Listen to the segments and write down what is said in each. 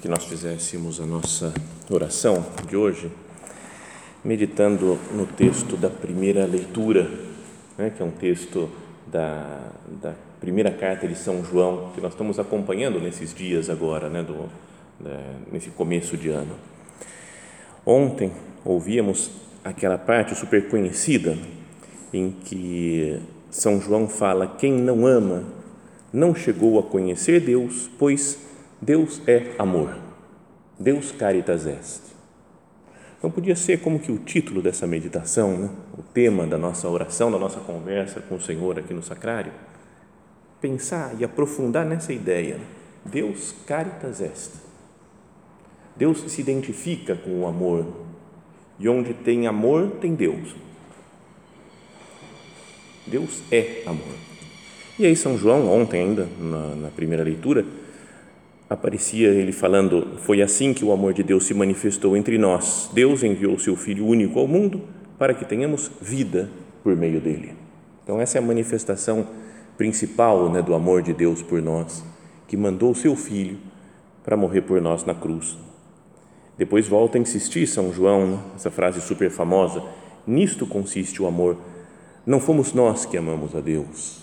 que nós fizéssemos a nossa oração de hoje, meditando no texto da primeira leitura, né, que é um texto da, da primeira carta de São João, que nós estamos acompanhando nesses dias agora, né, do, da, nesse começo de ano. Ontem ouvíamos aquela parte super conhecida em que São João fala: quem não ama não chegou a conhecer Deus, pois Deus é amor. Deus caritas est. Então podia ser como que o título dessa meditação, né? o tema da nossa oração, da nossa conversa com o Senhor aqui no sacrário, pensar e aprofundar nessa ideia. Deus caritas est. Deus se identifica com o amor. E onde tem amor, tem Deus. Deus é amor. E aí São João, ontem ainda, na, na primeira leitura, aparecia ele falando: Foi assim que o amor de Deus se manifestou entre nós. Deus enviou seu Filho único ao mundo para que tenhamos vida por meio dele. Então, essa é a manifestação principal né, do amor de Deus por nós, que mandou o seu Filho para morrer por nós na cruz. Depois volta a insistir São João, né, essa frase super famosa: Nisto consiste o amor. Não fomos nós que amamos a Deus.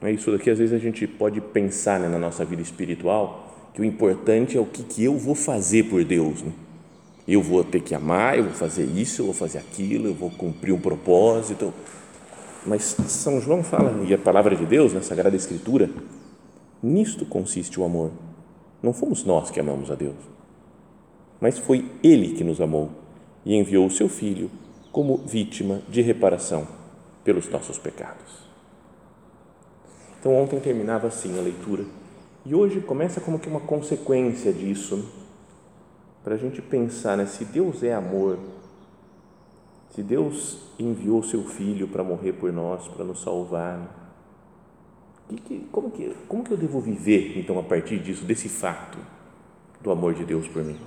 É isso daqui às vezes a gente pode pensar né, na nossa vida espiritual que o importante é o que, que eu vou fazer por Deus. Né? Eu vou ter que amar, eu vou fazer isso, eu vou fazer aquilo, eu vou cumprir um propósito. Mas São João fala, e a palavra de Deus, na Sagrada Escritura, nisto consiste o amor. Não fomos nós que amamos a Deus, mas foi Ele que nos amou e enviou o seu Filho como vítima de reparação pelos nossos pecados. Então, ontem terminava assim a leitura e hoje começa como que uma consequência disso, para a gente pensar, né? se Deus é amor, se Deus enviou seu Filho para morrer por nós, para nos salvar, que, que, como, que, como que eu devo viver, então, a partir disso, desse fato do amor de Deus por mim?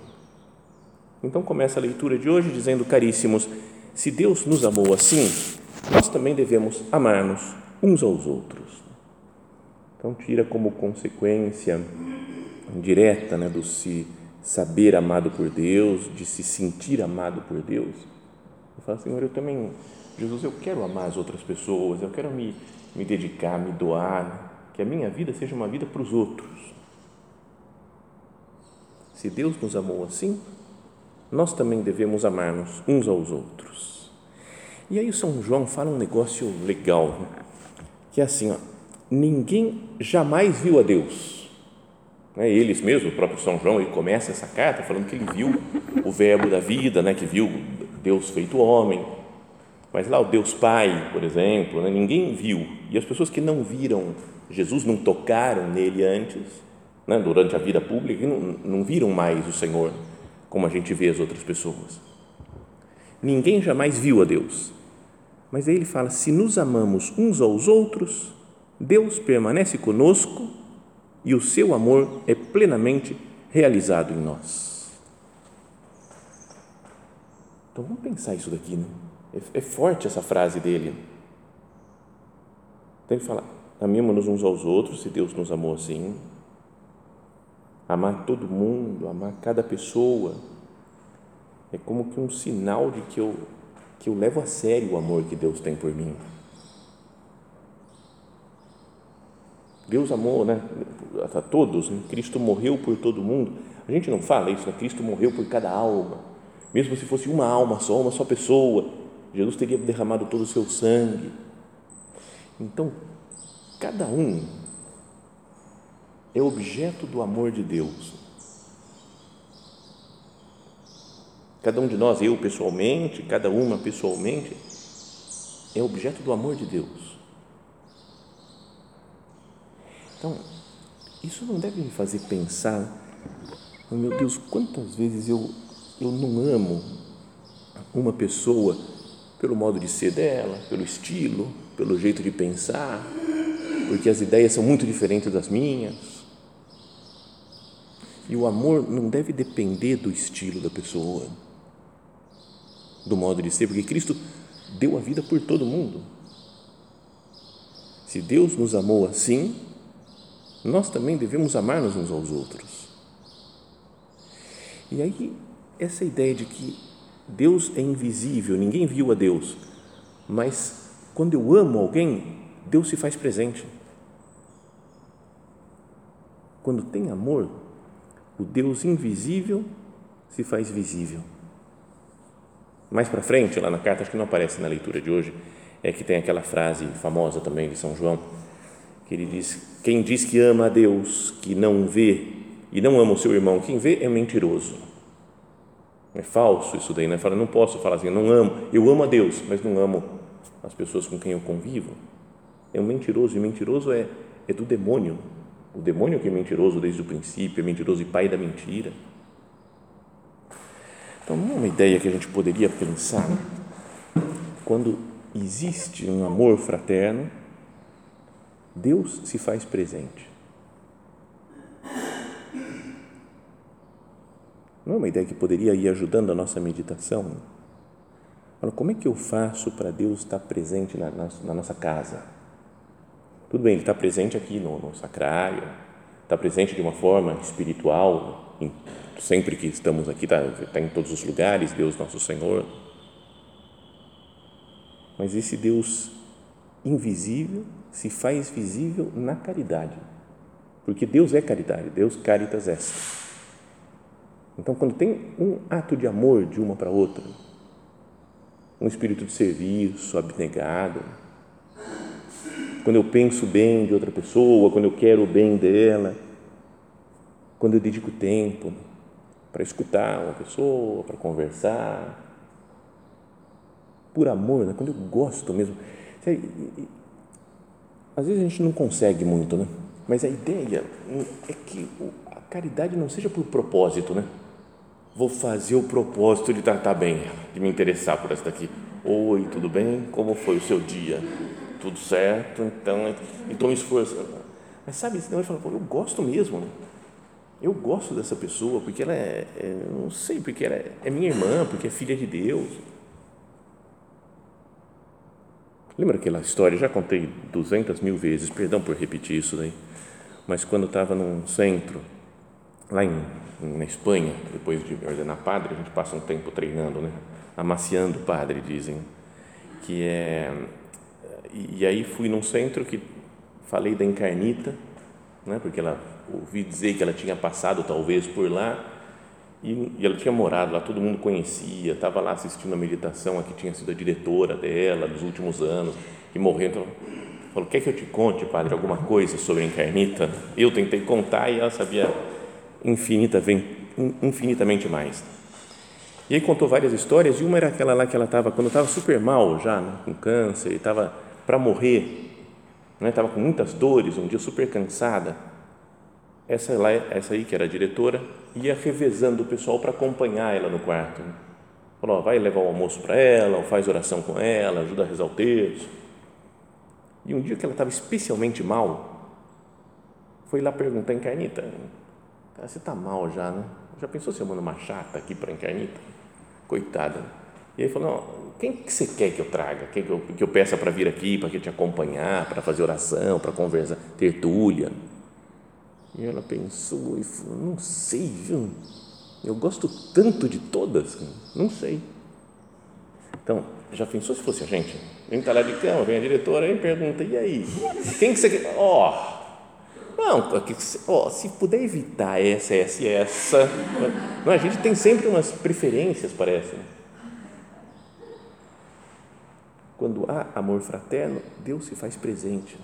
Então começa a leitura de hoje dizendo, caríssimos, se Deus nos amou assim, nós também devemos amar-nos uns aos outros. Então, tira como consequência direta né, do se saber amado por Deus, de se sentir amado por Deus. Eu falo, Senhor, eu também, Jesus, eu quero amar as outras pessoas, eu quero me, me dedicar, me doar, que a minha vida seja uma vida para os outros. Se Deus nos amou assim, nós também devemos amar-nos uns aos outros. E aí São João fala um negócio legal, né? que é assim, ó, ninguém jamais viu a Deus. Né? Eles mesmos, o próprio São João, ele começa essa carta falando que ele viu o verbo da vida, né? que viu Deus feito homem. Mas lá o Deus Pai, por exemplo, né? ninguém viu. E as pessoas que não viram Jesus, não tocaram nele antes, né? durante a vida pública, não, não viram mais o Senhor como a gente vê as outras pessoas. Ninguém jamais viu a Deus. Mas aí ele fala: se nos amamos uns aos outros, Deus permanece conosco e o seu amor é plenamente realizado em nós. Então vamos pensar isso daqui, né? É, é forte essa frase dele. Então ele fala: amemos-nos uns aos outros, se Deus nos amou assim. Amar todo mundo, amar cada pessoa, é como que um sinal de que eu, que eu levo a sério o amor que Deus tem por mim. Deus amou né, a todos, né? Cristo morreu por todo mundo. A gente não fala isso, né? Cristo morreu por cada alma. Mesmo se fosse uma alma só, uma só pessoa, Jesus teria derramado todo o seu sangue. Então, cada um é objeto do amor de Deus. Cada um de nós, eu pessoalmente, cada uma pessoalmente, é objeto do amor de Deus. Então, isso não deve me fazer pensar, oh, meu Deus, quantas vezes eu, eu não amo uma pessoa pelo modo de ser dela, pelo estilo, pelo jeito de pensar, porque as ideias são muito diferentes das minhas. E o amor não deve depender do estilo da pessoa do modo de ser, porque Cristo deu a vida por todo mundo. Se Deus nos amou assim, nós também devemos amar-nos uns aos outros. E aí, essa ideia de que Deus é invisível, ninguém viu a Deus, mas quando eu amo alguém, Deus se faz presente. Quando tem amor, o Deus invisível se faz visível mais para frente, lá na carta, acho que não aparece na leitura de hoje, é que tem aquela frase famosa também de São João, que ele diz: Quem diz que ama a Deus, que não vê e não ama o seu irmão, quem vê é mentiroso. É falso isso daí, né? Fala, não posso falar assim, não amo, eu amo a Deus, mas não amo as pessoas com quem eu convivo. É um mentiroso, e mentiroso é, é do demônio. O demônio que é mentiroso desde o princípio, é mentiroso e pai da mentira. Então, é uma ideia que a gente poderia pensar quando existe um amor fraterno, Deus se faz presente. Não é uma ideia que poderia ir ajudando a nossa meditação? Como é que eu faço para Deus estar presente na, nossa casa? Tudo bem, Ele está presente aqui no, sacrário, está presente de uma forma espiritual, em sempre que estamos aqui, está tá em todos os lugares, Deus nosso Senhor. Mas esse Deus invisível se faz visível na caridade, porque Deus é caridade, Deus caritas est. Então, quando tem um ato de amor de uma para outra, um espírito de serviço, abnegado, quando eu penso bem de outra pessoa, quando eu quero o bem dela, quando eu dedico tempo, para escutar uma pessoa, para conversar, por amor, né? quando eu gosto mesmo. Às vezes a gente não consegue muito, né? mas a ideia é que a caridade não seja por propósito, né? Vou fazer o propósito de tratar bem, de me interessar por essa daqui. Oi, tudo bem? Como foi o seu dia? Tudo certo? Então, então me esforçando. Mas sabe, senão eu falo, eu gosto mesmo. Né? eu gosto dessa pessoa porque ela é, é não sei, porque ela é, é minha irmã, porque é filha de Deus. Lembra aquela história? Já contei duzentas mil vezes, perdão por repetir isso daí, mas quando estava num centro, lá em, na Espanha, depois de ordenar padre, a gente passa um tempo treinando, né? amaciando padre, dizem, que é, e aí fui num centro que falei da encarnita, né? porque ela ouvi dizer que ela tinha passado talvez por lá e, e ela tinha morado lá, todo mundo conhecia, estava lá assistindo a meditação, a que tinha sido a diretora dela nos últimos anos, e morreu. Então, falou: Quer que eu te conte, padre, alguma coisa sobre a encarnita? Eu tentei contar e ela sabia infinita, infinitamente mais. E aí contou várias histórias, e uma era aquela lá que ela estava, quando estava super mal já, né, com câncer, estava para morrer, estava né, com muitas dores, um dia super cansada essa, lá, essa aí, que era a diretora, ia revezando o pessoal para acompanhar ela no quarto. Falou, vai levar o almoço para ela, ou faz oração com ela, ajuda a rezar o terço. E um dia que ela estava especialmente mal, foi lá perguntar a Encarnita, você está mal já, né? Já pensou se eu mando uma chata aqui para a Encarnita? Coitada. E aí falou, quem que você quer que eu traga? Quem que eu, que eu peça para vir aqui, para te acompanhar, para fazer oração, para conversar, tertúlia? E ela pensou e falou: Não sei, viu? Eu gosto tanto de todas, não sei. Então, já pensou se fosse a gente? Gente está lá de cama, vem a diretora e pergunta: E aí? Quem que você quer? Ó, oh, Não, ó, se puder evitar essa, essa e essa. Não, a gente tem sempre umas preferências, parece. Né? Quando há amor fraterno, Deus se faz presente.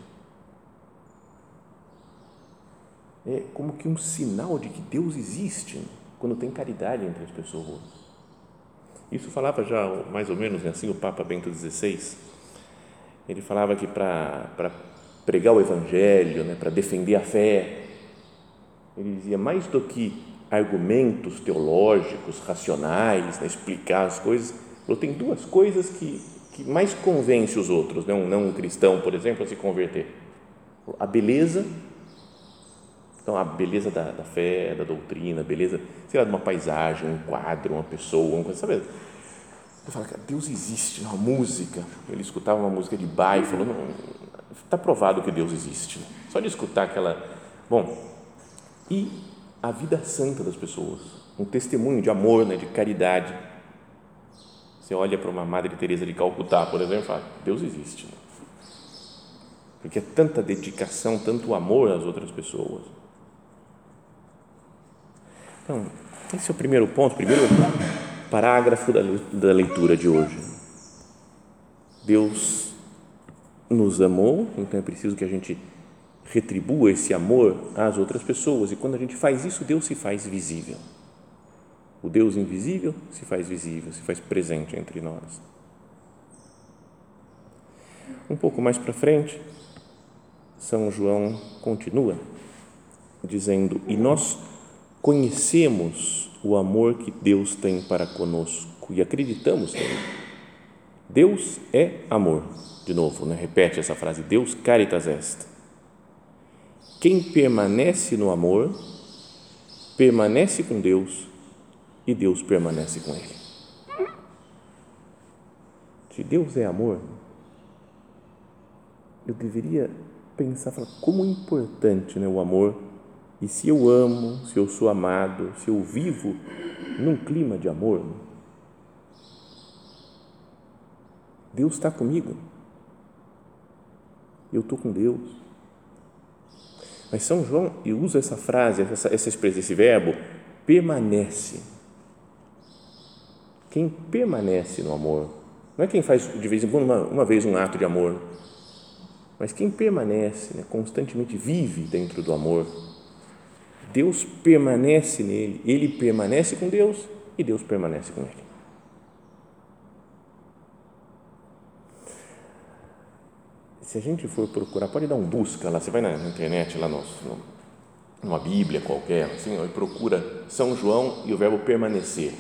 É como que um sinal de que Deus existe quando tem caridade entre as pessoas. Isso falava já mais ou menos assim o Papa Bento XVI. Ele falava que para pregar o Evangelho, né, para defender a fé, ele dizia mais do que argumentos teológicos, racionais, né, explicar as coisas, falou, tem duas coisas que que mais convence os outros, né? um não um cristão, por exemplo, a se converter? A beleza, então a beleza da, da fé, da doutrina, a beleza, sei lá, de uma paisagem, um quadro, uma pessoa, uma coisa, sabe? Ele fala, cara, Deus existe, uma música. Ele escutava uma música de Bach e falou, está provado que Deus existe. Só de escutar aquela. Bom, e a vida santa das pessoas, um testemunho de amor, né, de caridade você olha para uma Madre Teresa de Calcutá, por exemplo, e fala: Deus existe. Né? Porque é tanta dedicação, tanto amor às outras pessoas. Então, esse é o primeiro ponto, primeiro parágrafo da, leitura de hoje. Deus nos amou, então é preciso que a gente retribua esse amor às outras pessoas, e quando a gente faz isso, Deus se faz visível. O Deus invisível se faz visível, se faz presente entre nós. Um pouco mais para frente, São João continua dizendo: E nós conhecemos o amor que Deus tem para conosco e acreditamos nele. Deus é amor. De novo, né? repete essa frase: Deus caritas est. Quem permanece no amor, permanece com Deus e Deus permanece com ele. Se Deus é amor, eu deveria pensar, falar, como é importante né, o amor e se eu amo, se eu sou amado, se eu vivo num clima de amor, Deus está comigo. Eu estou com Deus. Mas São João usa essa frase, essa, essa expressão, esse verbo, permanece quem permanece no amor. Não é quem faz de vez em quando, uma, uma vez, um ato de amor, mas quem permanece, né, constantemente vive dentro do amor. Deus permanece nele, ele permanece com Deus e Deus permanece com ele. Se a gente for procurar, pode dar um busca lá, você vai na internet, lá no, numa Bíblia qualquer, assim, e procura São João e o verbo permanecer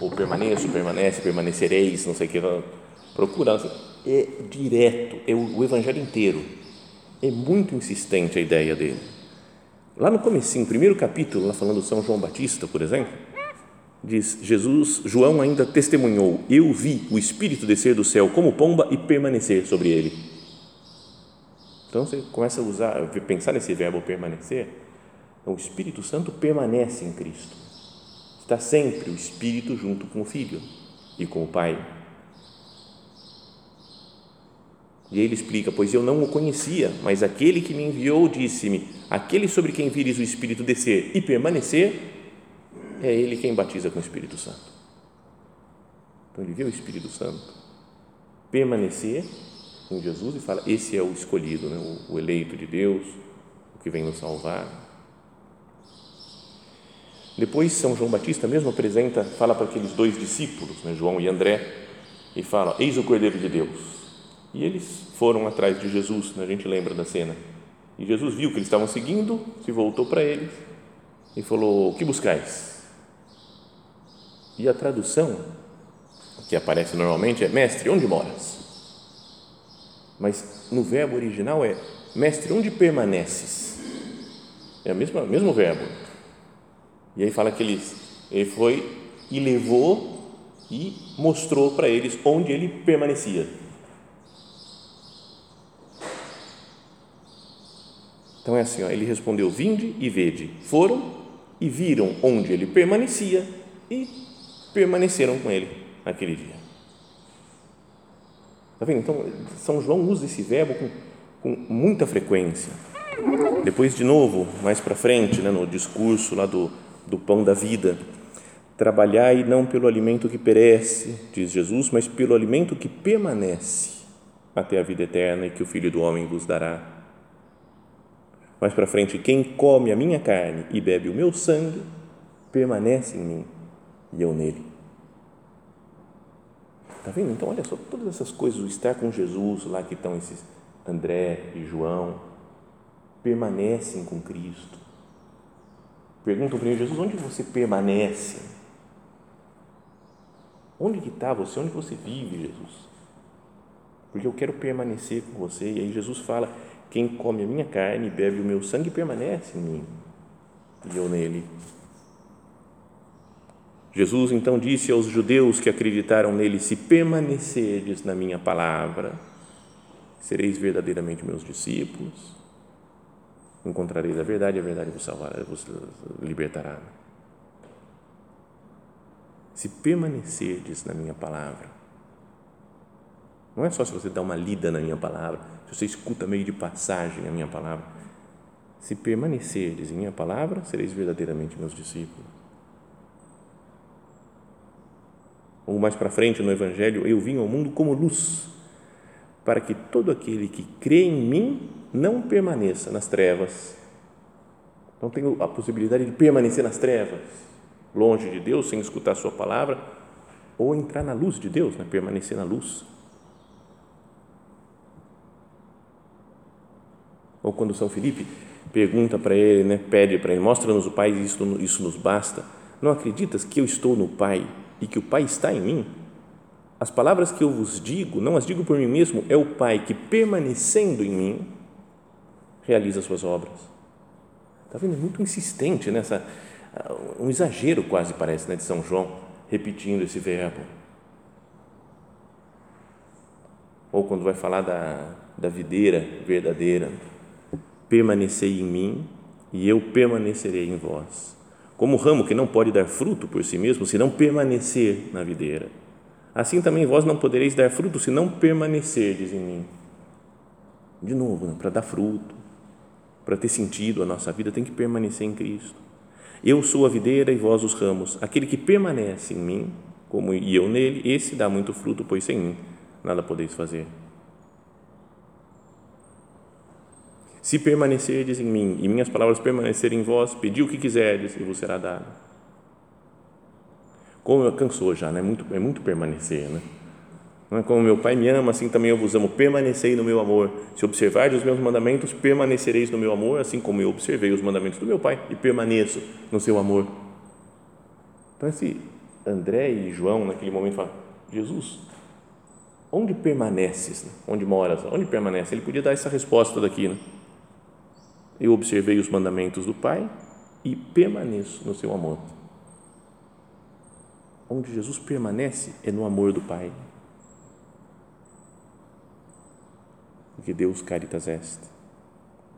ou permaneço, permanece, permanecereis, não sei o que, procurando, assim, é direto, é o, o evangelho inteiro, é muito insistente a ideia dele. Lá no comecinho, primeiro capítulo, lá falando São João Batista, por exemplo, diz, Jesus, João ainda testemunhou, eu vi o Espírito descer do céu como pomba e permanecer sobre ele. Então você começa a usar, pensar nesse verbo permanecer, o Espírito Santo permanece em Cristo Está sempre o Espírito junto com o Filho e com o Pai. E ele explica: Pois eu não o conhecia, mas aquele que me enviou disse-me: Aquele sobre quem vires o Espírito descer e permanecer, é ele quem batiza com o Espírito Santo. Então ele vê o Espírito Santo permanecer em Jesus e fala: Esse é o escolhido, né? o, o eleito de Deus, o que vem nos salvar. Depois São João Batista mesmo apresenta, fala para aqueles dois discípulos, né, João e André, e fala: Eis o Cordeiro de Deus. E eles foram atrás de Jesus, né, a gente lembra da cena. E Jesus viu que eles estavam seguindo, se voltou para eles e falou: O que buscais? E a tradução que aparece normalmente é: Mestre, onde moras? Mas no verbo original é: Mestre, onde permaneces? É o mesmo, mesmo verbo e aí fala que ele, ele foi e levou e mostrou para eles onde ele permanecia. Então é assim, ó, ele respondeu: Vinde e vede. Foram e viram onde ele permanecia e permaneceram com ele naquele dia. Está vendo? Então, São João usa esse verbo com, com muita frequência. Depois, de novo, mais para frente, né, no discurso lá do, do pão da vida, trabalhai não pelo alimento que perece, diz Jesus, mas pelo alimento que permanece até a vida eterna e que o Filho do Homem vos dará. Mais para frente, quem come a minha carne e bebe o meu sangue, permanece em mim e eu nele. Está vendo? Então, olha só, todas essas coisas, o estar com Jesus, lá que estão esses André e João, permanecem com Cristo. Perguntam para Jesus, onde você permanece? Onde que está você? Onde você vive, Jesus? Porque eu quero permanecer com você. E aí Jesus fala, quem come a minha carne e bebe o meu sangue permanece em mim e eu nele. Jesus então disse aos judeus que acreditaram nele: Se permanecerdes na minha palavra, sereis verdadeiramente meus discípulos, encontrareis a verdade, e a verdade vos salvará, vos libertará. Se permanecerdes na minha palavra, não é só se você dá uma lida na minha palavra, se você escuta meio de passagem a minha palavra. Se permanecerdes em minha palavra, sereis verdadeiramente meus discípulos. ou mais para frente no Evangelho, eu vim ao mundo como luz, para que todo aquele que crê em mim não permaneça nas trevas. Não tenho a possibilidade de permanecer nas trevas, longe de Deus, sem escutar a Sua palavra, ou entrar na luz de Deus, né? permanecer na luz. Ou quando São Felipe pergunta para ele, né, pede para ele, mostra-nos o Pai, isso, isso nos basta. Não acreditas que eu estou no Pai e que o Pai está em mim, as palavras que eu vos digo, não as digo por mim mesmo, é o Pai que, permanecendo em mim, realiza as suas obras. Está vendo? É muito insistente nessa. Um exagero quase parece, né, de São João, repetindo esse verbo. Ou quando vai falar da, da videira verdadeira, permanecei em mim e eu permanecerei em vós como o ramo que não pode dar fruto por si mesmo, se não permanecer na videira. Assim também vós não podereis dar fruto se não permanecerdes em mim. De novo, né? para dar fruto, para ter sentido a nossa vida, tem que permanecer em Cristo. Eu sou a videira e vós os ramos. Aquele que permanece em mim, como e eu nele, esse dá muito fruto, pois sem mim nada podeis fazer. Se permanecerdes em mim e minhas palavras permanecerem em vós, pedi o que quiserdes e vos será dado. Como cansou já, né? Muito, é muito permanecer, né? Não é como meu Pai me ama, assim também eu vos amo. Permanecei no meu amor. Se observardes os meus mandamentos, permanecereis no meu amor, assim como eu observei os mandamentos do meu Pai e permaneço no seu amor. Então, esse André e João, naquele momento, falam: Jesus, onde permaneces? Onde moras? Onde permanece? Ele podia dar essa resposta daqui, né? Eu observei os mandamentos do Pai e permaneço no seu amor. Onde Jesus permanece é no amor do Pai. Porque Deus caritas est.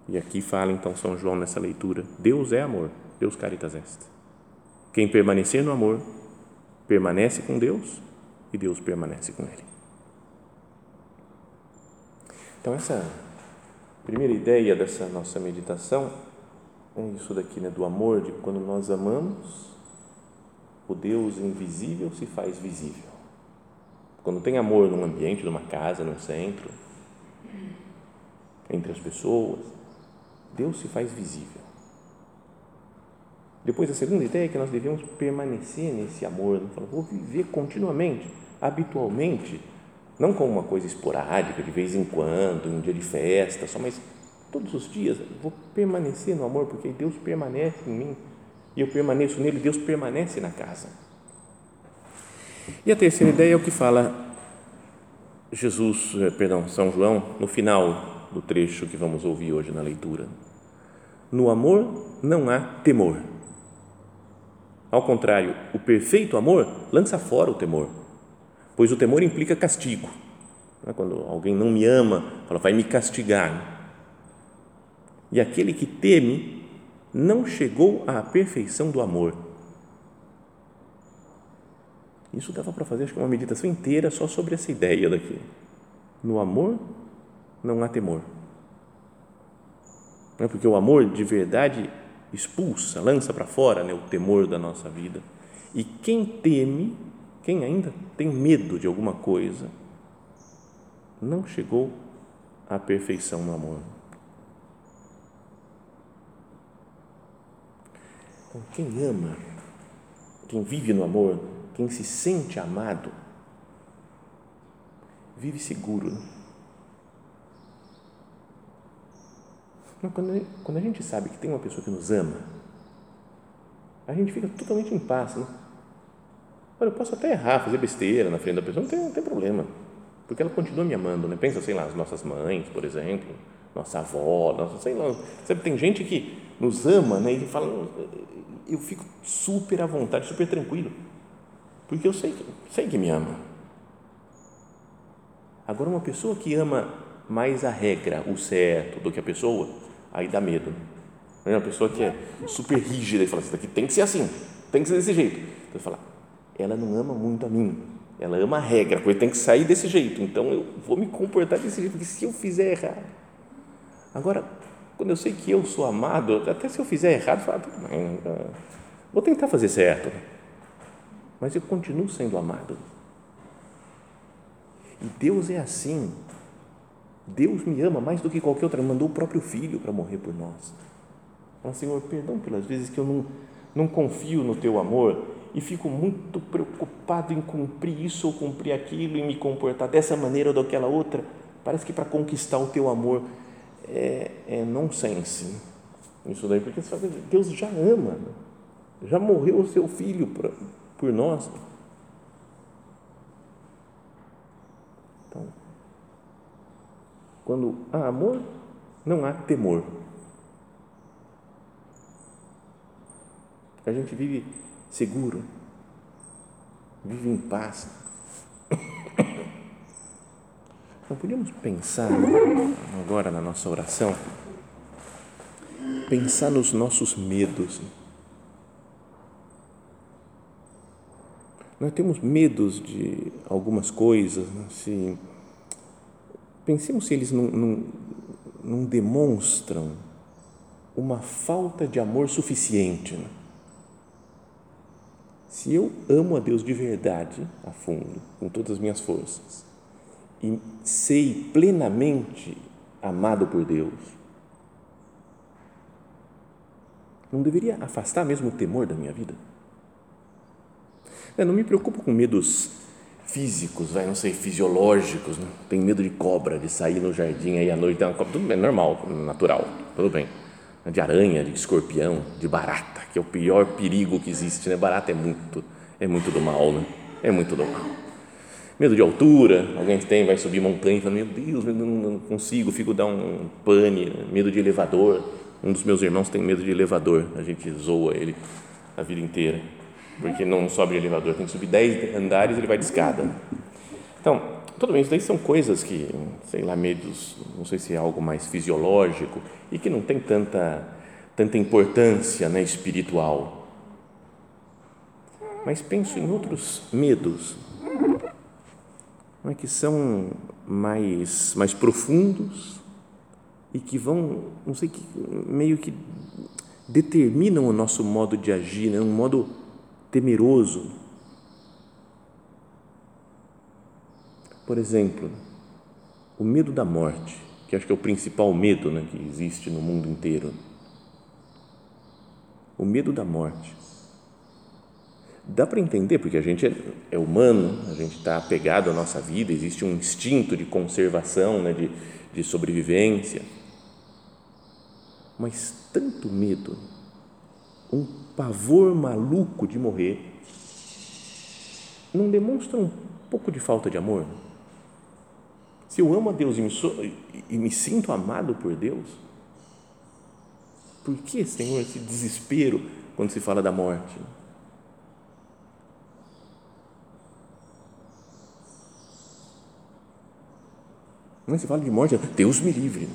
E aqui fala então São João nessa leitura: Deus é amor, Deus caritas est. Quem permanecer no amor, permanece com Deus e Deus permanece com ele. Então, essa primeira ideia dessa nossa meditação é isso daqui, né, do amor, de quando nós amamos, o Deus invisível se faz visível. Quando tem amor num ambiente, numa casa, num centro, entre as pessoas, Deus se faz visível. Depois, a segunda ideia é que nós devemos permanecer nesse amor, não vou viver continuamente, habitualmente, não como uma coisa esporádica, de vez em quando, em um dia de festa, só, mas todos os dias vou permanecer no amor, porque Deus permanece em mim e eu permaneço nele, Deus permanece na casa. E a terceira ideia é o que fala Jesus, eh, perdão, São João, no final do trecho que vamos ouvir hoje na leitura. No amor não há temor. Ao contrário, o perfeito amor lança fora o temor pois o temor implica castigo. É? Quando alguém não me ama, fala, vai me castigar. E aquele que teme não chegou à perfeição do amor. Isso dava para fazer acho que uma meditação inteira só sobre essa ideia daqui. No amor não há temor. Não é porque o amor de verdade expulsa, lança para fora né, o temor da nossa vida. E quem teme, quem ainda tem medo de alguma coisa, não chegou à perfeição no amor. Então, quem ama, quem vive no amor, quem se sente amado, vive seguro. Quando, quando a gente sabe que tem uma pessoa que nos ama, a gente fica totalmente em paz. Né? Olha, eu posso até errar, fazer besteira na frente da pessoa, não tem, não tem problema, porque ela continua me amando. Né? Pensa, sei lá, as nossas mães, por exemplo, nossa avó, nossa, sei lá. Sabe, tem gente que nos ama né? e fala, eu fico super à vontade, super tranquilo, porque eu sei, sei que me ama. Agora, uma pessoa que ama mais a regra, o certo, do que a pessoa, aí dá medo. É uma pessoa que é super rígida e fala, isso daqui tem que ser assim, tem que ser desse jeito. Então, fala, ela não ama muito a mim, ela ama a regra, a coisa tem que sair desse jeito, então eu vou me comportar desse jeito, porque se eu fizer errado. Agora, quando eu sei que eu sou amado, até se eu fizer errado, falo, vou tentar fazer certo, mas eu continuo sendo amado. E Deus é assim. Deus me ama mais do que qualquer outra, mandou o próprio filho para morrer por nós. Fala, Senhor, perdão pelas vezes que eu não, não confio no teu amor e fico muito preocupado em cumprir isso ou cumprir aquilo e me comportar dessa maneira ou daquela outra. Parece que para conquistar o teu amor é, é nonsense. Isso daí, porque Deus já ama, já morreu o seu filho por, por nós. Então, quando há amor, não há temor. A gente vive seguro, vive em paz. Não podíamos pensar agora na nossa oração, pensar nos nossos medos. Nós temos medos de algumas coisas, assim, pensemos se eles não, não, não demonstram uma falta de amor suficiente. Né? Se eu amo a Deus de verdade, a fundo, com todas as minhas forças, e sei plenamente amado por Deus, não deveria afastar mesmo o temor da minha vida? Eu não me preocupo com medos físicos, vai, não sei, fisiológicos, né? tem medo de cobra, de sair no jardim aí à noite, tem uma cobra, tudo bem, normal, natural, tudo bem. De aranha, de escorpião, de barata, que é o pior perigo que existe, né? Barata é muito, é muito do mal, né? É muito do mal. Medo de altura, alguém tem, vai subir montanha e fala, meu Deus, eu não consigo, fico dar um pane, né? medo de elevador. Um dos meus irmãos tem medo de elevador, a gente zoa ele a vida inteira porque não sobe de elevador, tem que subir 10 andares, ele vai de escada. Então, tudo bem, isso daí são coisas que, sei lá, medos, não sei se é algo mais fisiológico e que não tem tanta, tanta importância né, espiritual. Mas penso em outros medos, não é, que são mais, mais profundos e que vão, não sei, que meio que determinam o nosso modo de agir, né, um modo temeroso. Por exemplo, o medo da morte, que acho que é o principal medo né, que existe no mundo inteiro. O medo da morte. Dá para entender, porque a gente é, é humano, a gente está apegado à nossa vida, existe um instinto de conservação, né, de, de sobrevivência. Mas tanto medo, um pavor maluco de morrer, não demonstra um pouco de falta de amor? Se eu amo a Deus e me, sou, e me sinto amado por Deus, por que, Senhor, esse desespero quando se fala da morte? Não se fala de morte, Deus me livre.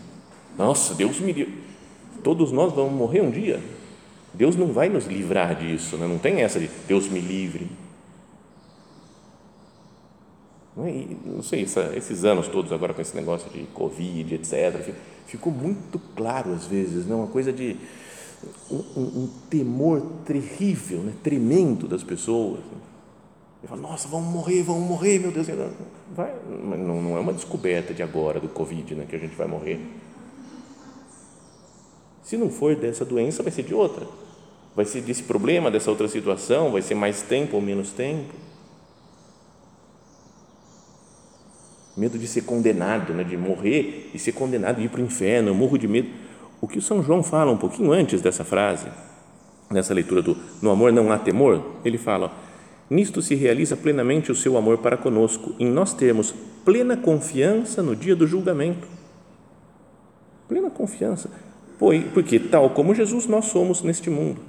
Nossa, Deus me livre. Todos nós vamos morrer um dia. Deus não vai nos livrar disso, né? não tem essa de Deus me livre. É, não sei, essa, esses anos todos agora com esse negócio de Covid, etc., ficou muito claro às vezes, não? Né? uma coisa de um, um, temor terrível, né? tremendo das pessoas. Ele fala, nossa, vamos morrer, vamos morrer, meu Deus. Vai, não, não é uma descoberta de agora do Covid, né, que a gente vai morrer. Se não for dessa doença, vai ser de outra. Vai ser desse problema, dessa outra situação, vai ser mais tempo ou menos tempo. Medo de ser condenado, né, de morrer e ser condenado e ir para o inferno. Eu morro de medo. O que o São João fala um pouquinho antes dessa frase, nessa leitura do No amor não há temor, ele fala: Nisto se realiza plenamente o seu amor para conosco, em nós termos plena confiança no dia do julgamento. Plena confiança. Porque, tal como Jesus, nós somos neste mundo.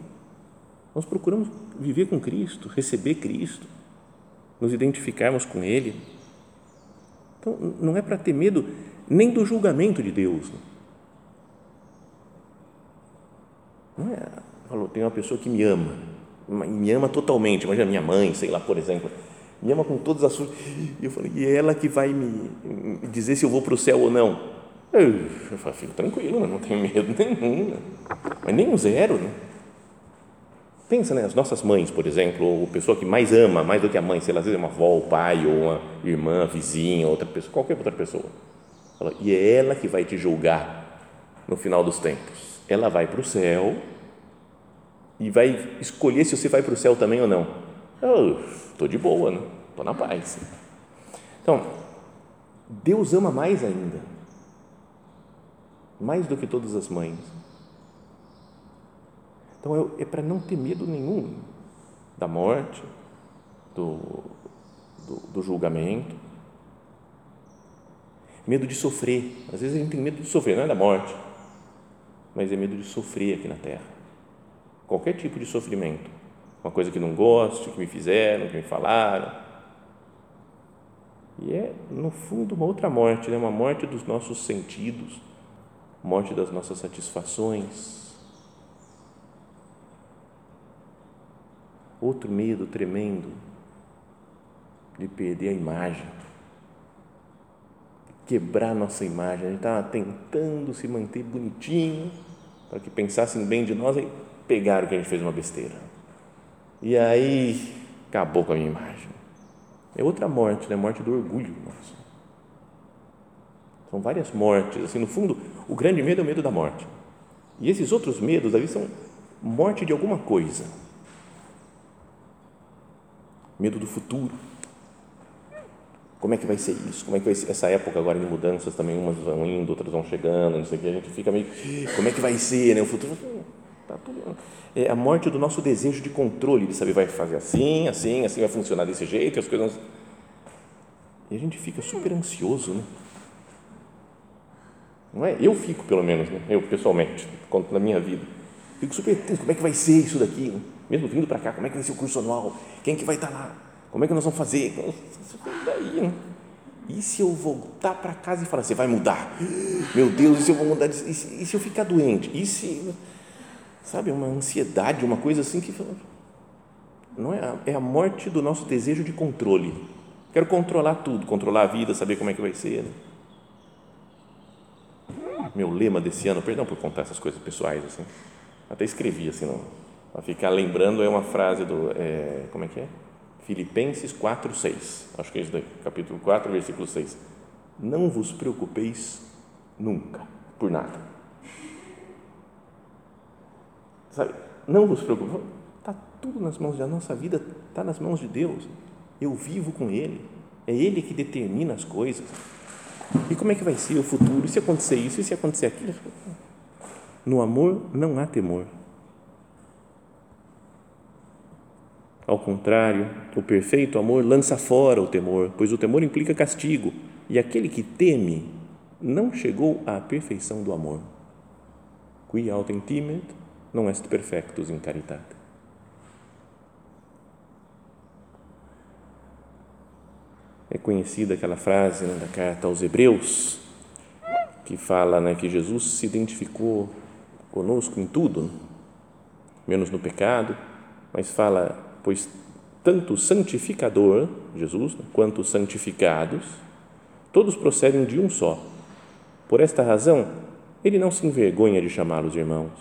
Nós procuramos viver com Cristo, receber Cristo, nos identificarmos com Ele. Então, não é para ter medo nem do julgamento de Deus. Não é, falou, tem uma pessoa que me ama, me ama totalmente, imagina minha mãe, sei lá, por exemplo, me ama com todas as suas. E eu falei, e é ela que vai me dizer se eu vou para o céu ou não. Eu falo, fico tranquilo, né? não tenho medo nenhum, né? mas nem um zero. Né? Pensa, né? As nossas mães, por exemplo, ou pessoa que mais ama, mais do que a mãe, sei lá, às vezes é uma avó, o pai, ou uma irmã, vizinha, outra pessoa, qualquer outra pessoa. E é ela que vai te julgar no final dos tempos. Ela vai para o céu e vai escolher se você vai para o céu também ou não. Eu estou de boa, né? Estou na paz. Então, Deus ama mais ainda mais do que todas as mães. Então é, é para não ter medo nenhum da morte, do, do, do, julgamento, medo de sofrer. Às vezes a gente tem medo de sofrer, não é da morte, mas é medo de sofrer aqui na Terra. Qualquer tipo de sofrimento, uma coisa que não gosto, que me fizeram, que me falaram. E é, no fundo, uma outra morte, né? uma morte dos nossos sentidos, morte das nossas satisfações. Outro medo tremendo de perder a imagem, quebrar nossa imagem. A gente estava tentando se manter bonitinho para que pensassem bem de nós e pegaram que a gente fez uma besteira. E aí acabou com a minha imagem. É outra morte, né? Morte do orgulho nosso. São várias mortes. Assim, no fundo, o grande medo é o medo da morte. E esses outros medos ali são morte de alguma coisa. Medo do futuro. Como é que vai ser isso? Como é que vai ser essa época agora de mudanças também? Umas vão indo, outras vão chegando, não sei o que. A gente fica meio. Como é que vai ser, né? O futuro. Tá tudo, é a morte do nosso desejo de controle, de saber vai fazer assim, assim, assim vai funcionar desse jeito, as coisas. E a gente fica super ansioso, né? Não é? Eu fico, pelo menos, né? eu pessoalmente, conto da minha vida. Fico super tenso, como é que vai ser isso daqui? Mesmo vindo para cá, como é que vai ser o curso anual? Quem é que vai estar tá lá? Como é que nós vamos fazer? Daí, né? E se eu voltar para casa e falar, você vai mudar? Meu Deus, e se eu vou mudar? E se, e se eu ficar doente? E se, sabe, uma ansiedade, uma coisa assim que não é a, é a morte do nosso desejo de controle. Quero controlar tudo, controlar a vida, saber como é que vai ser. Né? meu lema desse ano, perdão por contar essas coisas pessoais assim, até escrevi assim, para ficar lembrando é uma frase do, é, como é que é? Filipenses 4, 6, acho que é isso daí, capítulo 4, versículo 6. Não vos preocupeis nunca, por nada. Sabe, não vos preocupeis, está tudo nas mãos de a nossa vida está nas mãos de Deus. Eu vivo com Ele, é Ele que determina as coisas. E como é que vai ser o futuro? E se acontecer isso? E se acontecer aquilo? No amor não há temor. Ao contrário, o perfeito amor lança fora o temor, pois o temor implica castigo, e aquele que teme não chegou à perfeição do amor. Qui autem timet non est perfectus in caritate. É conhecida aquela frase né, da carta aos Hebreus, que fala né, que Jesus se identificou conosco em tudo, menos no pecado, mas fala, pois tanto o santificador, Jesus, quanto os santificados, todos procedem de um só. Por esta razão, ele não se envergonha de chamá-los irmãos.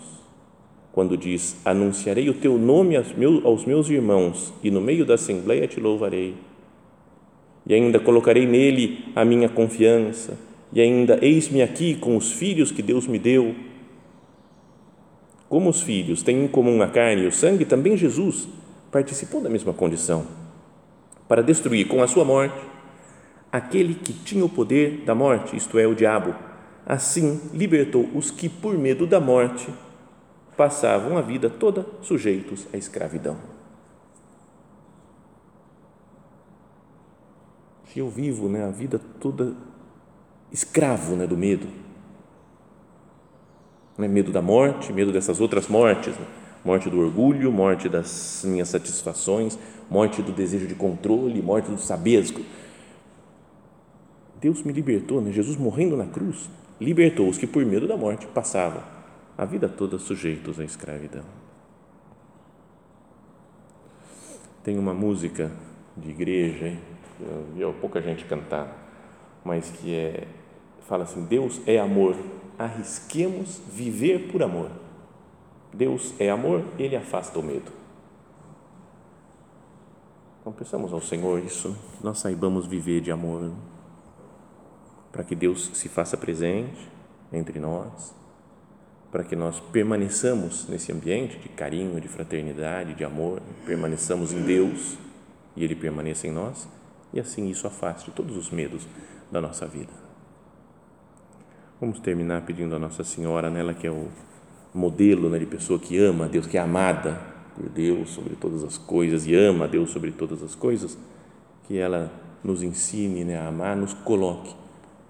Quando diz: Anunciarei o teu nome aos meus irmãos e no meio da assembleia te louvarei. E ainda colocarei nele a minha confiança, e ainda eis-me aqui com os filhos que Deus me deu. Como os filhos têm em comum a carne e o sangue, também Jesus participou da mesma condição, para destruir com a sua morte aquele que tinha o poder da morte, isto é, o diabo Assim, libertou os que, por medo da morte, passavam a vida toda sujeitos à escravidão. Se eu vivo né, a vida toda escravo né, do medo, né, medo da morte, medo dessas outras mortes, né? morte do orgulho, morte das minhas satisfações, morte do desejo de controle, morte do saber. Deus me libertou, né? Jesus morrendo na cruz, libertou os que, por medo da morte, passavam a vida toda sujeitos à escravidão. Tem uma música de igreja, eu vi pouca gente cantar, mas que é, fala assim: Deus é amor, arrisquemos viver por amor. Deus é amor, ele afasta o medo. Então, peçamos ao Senhor isso, nós saibamos viver de amor para que Deus se faça presente entre nós, para que nós permaneçamos nesse ambiente de carinho, de fraternidade, de amor, permaneçamos em Deus e Ele permaneça em nós, e assim isso afaste todos os medos da nossa vida. Vamos terminar pedindo a Nossa Senhora, nela que é o modelo né, de pessoa que ama a Deus, que é amada por Deus sobre todas as coisas e ama a Deus sobre todas as coisas, que ela nos ensine né, a amar, nos coloque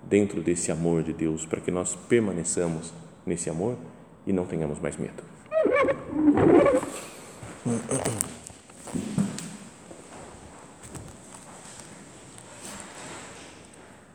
dentro desse amor de Deus, para que nós permaneçamos nesse amor e não tenhamos mais medo.